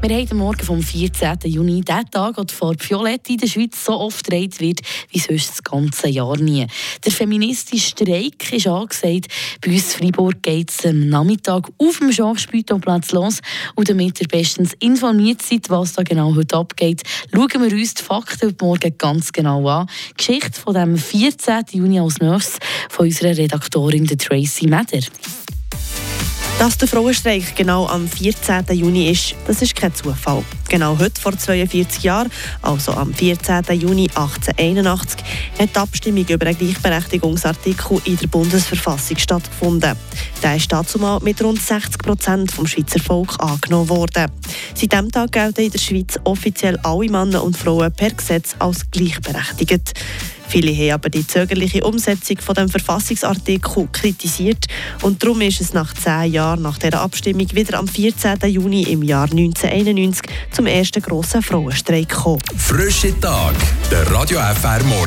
Wir haben den Morgen vom 14. Juni, den Tag, wo die Farbe Violett in der Schweiz so oft getragen wird wie sonst das ganze Jahr nie. Der feministische Streik ist angesagt. Bei uns in Freiburg geht es am Nachmittag auf dem Schachspielplatz los. Und damit ihr bestens informiert seid, was da genau heute abgeht, schauen wir uns die Fakten heute Morgen ganz genau an. Die Geschichte von dem 14. Juni als nächstes von unserer Redaktorin Tracy Meder. Dass der Frauenstreik genau am 14. Juni ist, das ist kein Zufall. Genau heute, vor 42 Jahren, also am 14. Juni 1881, hat die Abstimmung über einen Gleichberechtigungsartikel in der Bundesverfassung stattgefunden. Der ist dazu mal mit rund 60 Prozent vom Schweizer Volk angenommen worden. Seit diesem Tag gelten in der Schweiz offiziell alle Männer und Frauen per Gesetz als gleichberechtigt. Viele haben aber die zögerliche Umsetzung von dem Verfassungsartikel kritisiert und darum ist es nach zehn Jahren nach der Abstimmung wieder am 14. Juni im Jahr 1991 zum ersten grossen Frauenstreik gekommen. Frische Tag, der Radio FR Morgen.